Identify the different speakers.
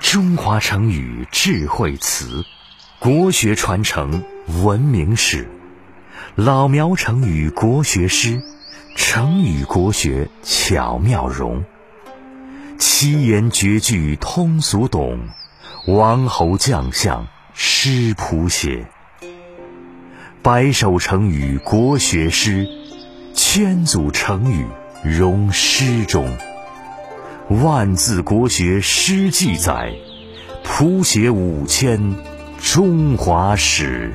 Speaker 1: 中华成语智慧词，国学传承文明史，老苗成语国学诗，成语国学巧妙融，七言绝句通俗懂，王侯将相诗谱写，百首成语国学诗，千组成语融诗中。万字国学诗记载，谱写五千中华史。